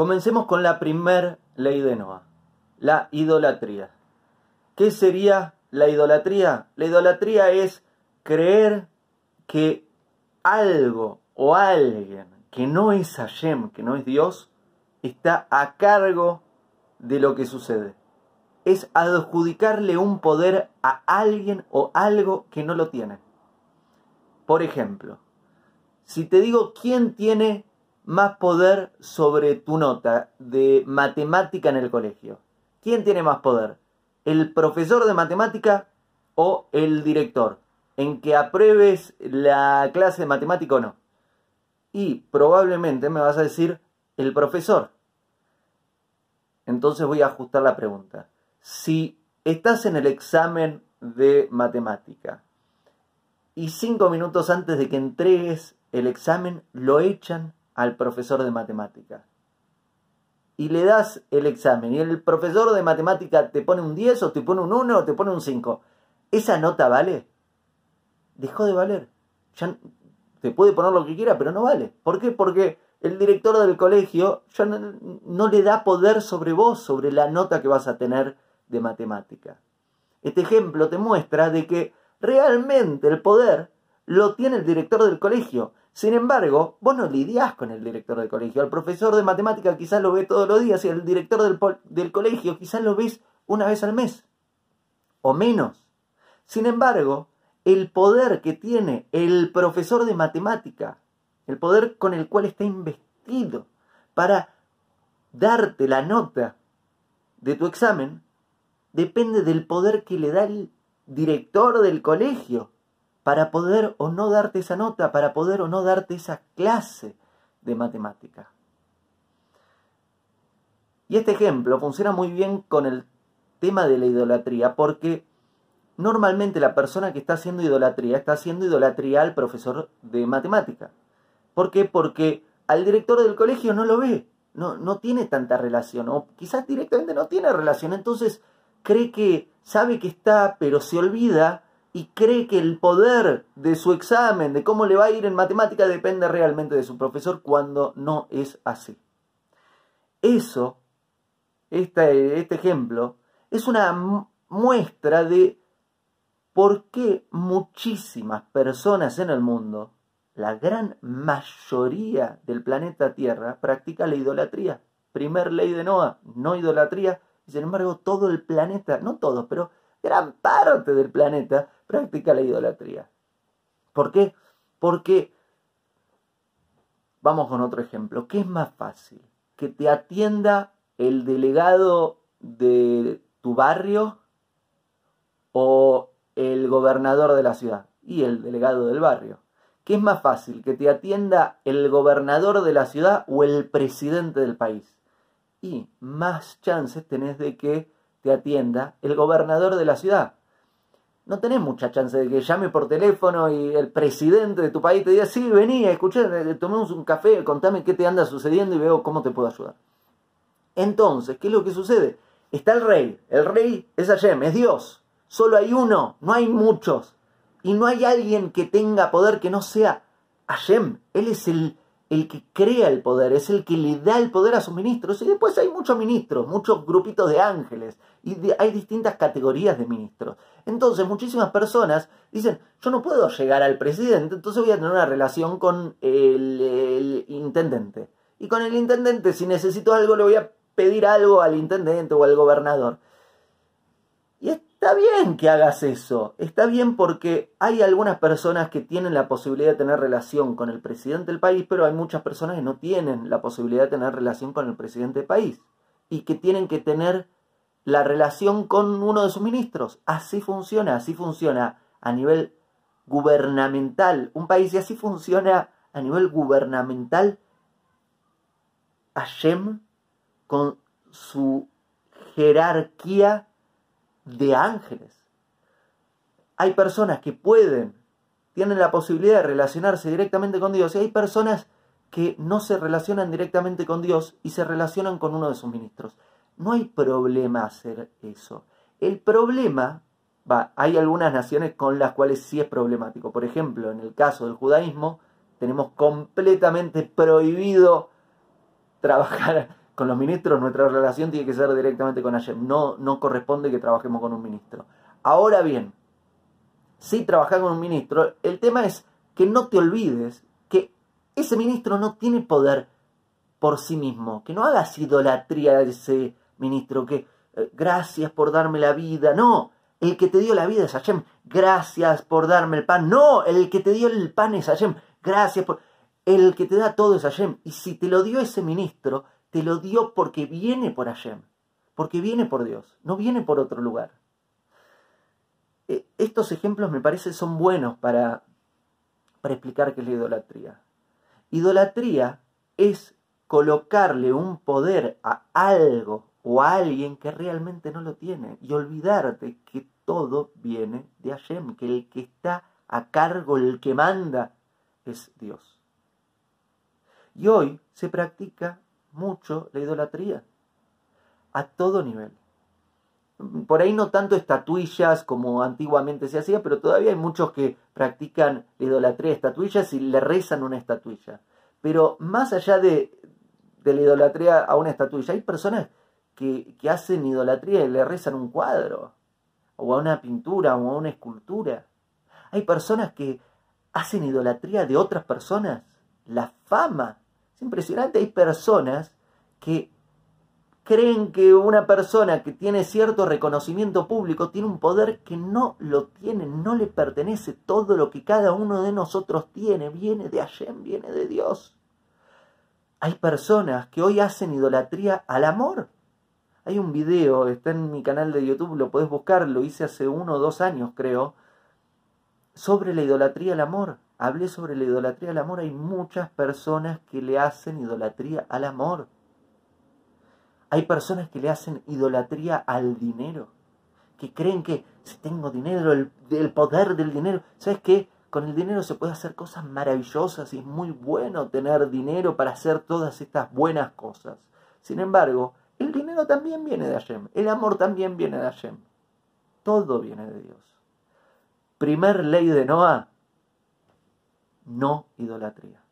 Comencemos con la primer ley de Noah, la idolatría. ¿Qué sería la idolatría? La idolatría es creer que algo o alguien que no es Hashem, que no es Dios, está a cargo de lo que sucede. Es adjudicarle un poder a alguien o algo que no lo tiene. Por ejemplo, si te digo quién tiene más poder sobre tu nota de matemática en el colegio, ¿quién tiene más poder? ¿El profesor de matemática o el director? En que apruebes la clase de matemática o no. Y probablemente me vas a decir el profesor. Entonces voy a ajustar la pregunta. Si estás en el examen de matemática y cinco minutos antes de que entregues el examen lo echan al profesor de matemática y le das el examen y el profesor de matemática te pone un 10 o te pone un 1 o te pone un 5, ¿esa nota vale? Dejó de valer. Ya te puede poner lo que quiera, pero no vale. ¿Por qué? Porque el director del colegio ya no, le da poder sobre vos, sobre la nota que vas a tener de matemática. Este ejemplo te muestra de que realmente el poder lo tiene el director del colegio. Sin embargo, vos no lidiás con el director del colegio. Al profesor de matemática quizás lo ve todos los días y al director del, del colegio quizás lo ves una vez al mes. O menos. Sin embargo, el poder que tiene el profesor de matemática, el poder con el cual está investido para darte la nota de tu examen, depende del poder que le da el director del colegio para poder o no darte esa nota, para poder o no darte esa clase de matemática. Y este ejemplo funciona muy bien con el tema de la idolatría porque normalmente la persona que está haciendo idolatría está haciendo idolatría al profesor de matemática. ¿Por qué? Porque al director del colegio no lo ve, no, no tiene tanta relación, o quizás directamente no tiene relación, entonces cree que sabe que está, pero se olvida y cree que el poder de su examen, de cómo le va a ir en matemática, depende realmente de su profesor cuando no es así. Eso, este, este ejemplo, es una muestra de por qué muchísimas personas en el mundo, la gran mayoría del planeta Tierra, practica la idolatría. Primer ley de Noah, no idolatría. Sin embargo, todo el planeta, no todos, pero gran parte del planeta practica la idolatría. ¿Por qué? Porque, vamos con otro ejemplo, ¿qué es más fácil? ¿Que te atienda el delegado de tu barrio o el gobernador de la ciudad y el delegado del barrio? ¿Qué es más fácil? ¿Que te atienda el gobernador de la ciudad o el presidente del país? Y más chances tenés de que te atienda el gobernador de la ciudad no tenés mucha chance de que llame por teléfono y el presidente de tu país te diga, sí, vení, escuché, eh, tomemos un café, contame qué te anda sucediendo y veo cómo te puedo ayudar. Entonces, ¿qué es lo que sucede? Está el rey, el rey es Hashem, es Dios, solo hay uno, no hay muchos, y no hay alguien que tenga poder que no sea Hashem, él es el el que crea el poder, es el que le da el poder a sus ministros. Y después hay muchos ministros, muchos grupitos de ángeles, y hay distintas categorías de ministros. Entonces muchísimas personas dicen, yo no puedo llegar al presidente, entonces voy a tener una relación con el, el intendente. Y con el intendente, si necesito algo, le voy a pedir algo al intendente o al gobernador. Está bien que hagas eso, está bien porque hay algunas personas que tienen la posibilidad de tener relación con el presidente del país, pero hay muchas personas que no tienen la posibilidad de tener relación con el presidente del país y que tienen que tener la relación con uno de sus ministros. Así funciona, así funciona a nivel gubernamental. Un país y así funciona a nivel gubernamental. Hashem con su jerarquía de ángeles. Hay personas que pueden, tienen la posibilidad de relacionarse directamente con Dios y hay personas que no se relacionan directamente con Dios y se relacionan con uno de sus ministros. No hay problema hacer eso. El problema, va, hay algunas naciones con las cuales sí es problemático. Por ejemplo, en el caso del judaísmo, tenemos completamente prohibido trabajar con los ministros nuestra relación tiene que ser directamente con Hashem. No, no corresponde que trabajemos con un ministro. Ahora bien, si trabajas con un ministro, el tema es que no te olvides que ese ministro no tiene poder por sí mismo, que no hagas idolatría a ese ministro, que eh, gracias por darme la vida, no, el que te dio la vida es Hashem, gracias por darme el pan, no, el que te dio el pan es Hashem, gracias por... El que te da todo es Hashem, y si te lo dio ese ministro, te lo dio porque viene por Hashem, porque viene por Dios, no viene por otro lugar. E, estos ejemplos me parece son buenos para, para explicar qué es la idolatría. Idolatría es colocarle un poder a algo o a alguien que realmente no lo tiene y olvidarte que todo viene de Hashem, que el que está a cargo, el que manda, es Dios. Y hoy se practica mucho la idolatría, a todo nivel. Por ahí no tanto estatuillas como antiguamente se hacía, pero todavía hay muchos que practican la idolatría de estatuillas y le rezan una estatuilla. Pero más allá de, de la idolatría a una estatuilla. Hay personas que, hacen idolatría y le rezan un cuadro, o a una pintura, o a una escultura. Hay personas que hacen idolatría de otras personas, la fama. Es impresionante, hay personas que creen que una persona que tiene cierto reconocimiento público tiene un poder que no lo tiene, no le pertenece. Todo lo que cada uno de nosotros tiene viene de Hashem, viene de Dios. Hay personas que hoy hacen idolatría al amor. Hay un video, está en mi canal de YouTube, lo puedes buscar, lo hice hace uno o dos años creo, sobre la idolatría al amor. Hablé sobre la idolatría al amor. Hay muchas personas que le hacen idolatría al amor. Hay personas que le hacen idolatría al dinero. Que creen que si tengo dinero, el, poder del dinero. ¿Sabes qué? Con el dinero se puede hacer cosas maravillosas y es muy bueno tener dinero para hacer todas estas buenas cosas. Sin embargo, el dinero también viene de Hashem, el amor también viene de Hashem. Todo viene de Dios. Primer ley de Noah, no idolatría.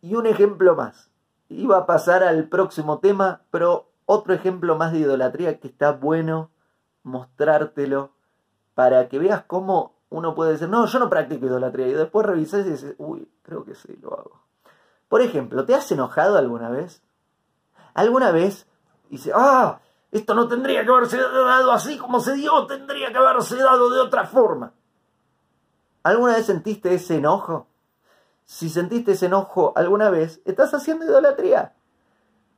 Y un ejemplo más. Iba a pasar al próximo tema, pero otro ejemplo más de idolatría que está bueno mostrártelo para que veas cómo uno puede decir, no, yo no practico idolatría. Y después revisas y dices, uy, creo que sí, lo hago. Por ejemplo, ¿te has enojado alguna vez? ¿Alguna vez dice, ah, esto no tendría que haberse dado así como se dio, tendría que haberse dado de otra forma? ¿Alguna vez sentiste ese enojo? Si sentiste ese enojo alguna vez, estás haciendo idolatría.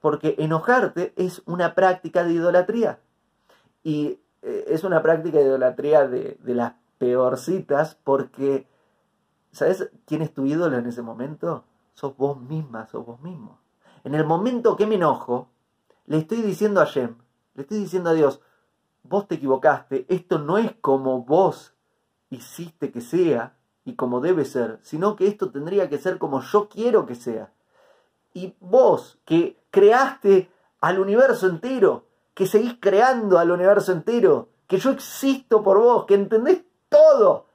Porque enojarte es una práctica de idolatría. Y eh, es una práctica de idolatría de, de las peorcitas porque, ¿sabes quién es tu ídolo en ese momento? Sos vos misma, sos vos mismo. En el momento que me enojo, le estoy diciendo a Shem, le estoy diciendo a Dios, vos te equivocaste, esto no es como vos hiciste que sea y como debe ser, sino que esto tendría que ser como yo quiero que sea. Y vos que creaste al universo entero, que seguís creando al universo entero, que yo existo por vos, que entendés todo,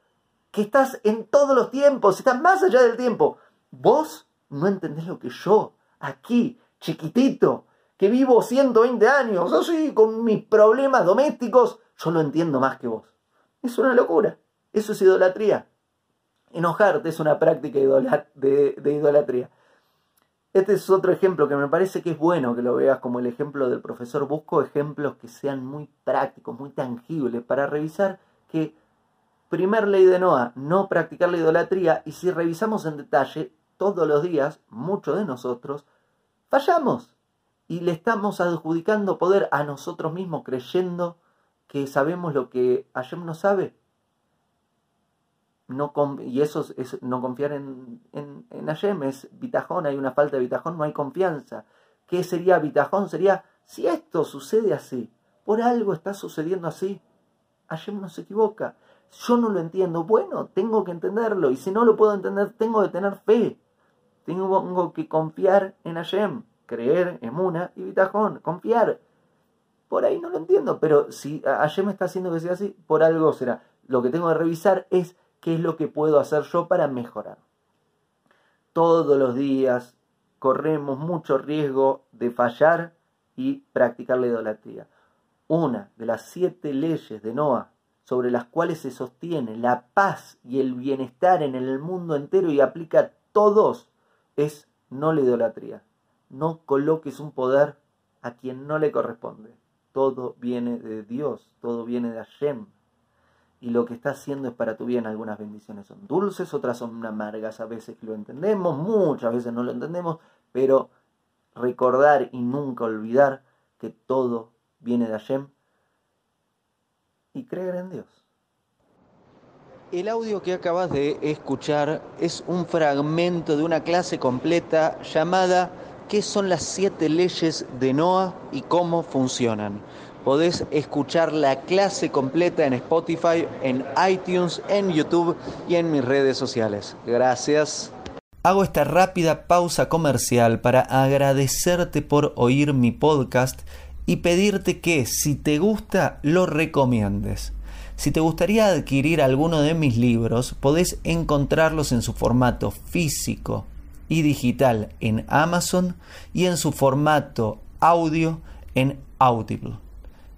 que estás en todos los tiempos, estás más allá del tiempo. Vos no entendés lo que yo, aquí, chiquitito, que vivo 120 años, así, con mis problemas domésticos, yo lo entiendo más que vos. Es una locura. Eso es idolatría. Enojarte es una práctica de, idolatría. Este es otro ejemplo que me parece que es bueno que lo veas como el ejemplo del profesor. Busco ejemplos que sean muy prácticos, muy tangibles, para revisar que Primer ley de Noah, no practicar la idolatría. Y si revisamos en detalle, todos los días, muchos de nosotros, fallamos. Y le estamos adjudicando poder a nosotros mismos creyendo que sabemos lo que Hashem no sabe. No y eso es, no confiar en, en, Hashem, es bitajón, hay una falta de bitajón, no hay confianza. ¿Qué sería bitajón? Sería, si esto sucede así, por algo está sucediendo así, Hashem no se equivoca yo no lo entiendo, bueno, tengo que entenderlo. Y si no lo puedo entender, tengo que tener fe. Tengo que confiar en Hashem, creer en Muna y Bitajón, confiar. Por ahí no lo entiendo, pero si Hashem está haciendo que sea así, por algo será. Lo que tengo que revisar es qué es lo que puedo hacer yo para mejorar. Todos los días corremos mucho riesgo de fallar y practicar la idolatría. Una de las siete leyes de Noah sobre las cuales se sostiene la paz y el bienestar en el mundo entero y aplica a todos es no la idolatría. No coloques un poder a quien no le corresponde. Todo viene de Dios, todo viene de Hashem. Y lo que está haciendo es para tu bien. Algunas bendiciones son dulces, otras son amargas. A veces lo entendemos, muchas veces no lo entendemos, pero recordar y nunca olvidar que todo viene de Hashem y creer en Dios. El audio que acabas de escuchar es un fragmento de una clase completa llamada ¿Qué son las siete leyes de Noah y cómo funcionan? Podés escuchar la clase completa en Spotify, en iTunes, en YouTube y en mis redes sociales. Gracias. Hago esta rápida pausa comercial para agradecerte por oír mi podcast y pedirte que si te gusta lo recomiendes. Si te gustaría adquirir alguno de mis libros, podés encontrarlos en su formato físico y digital en Amazon y en su formato audio en Audible.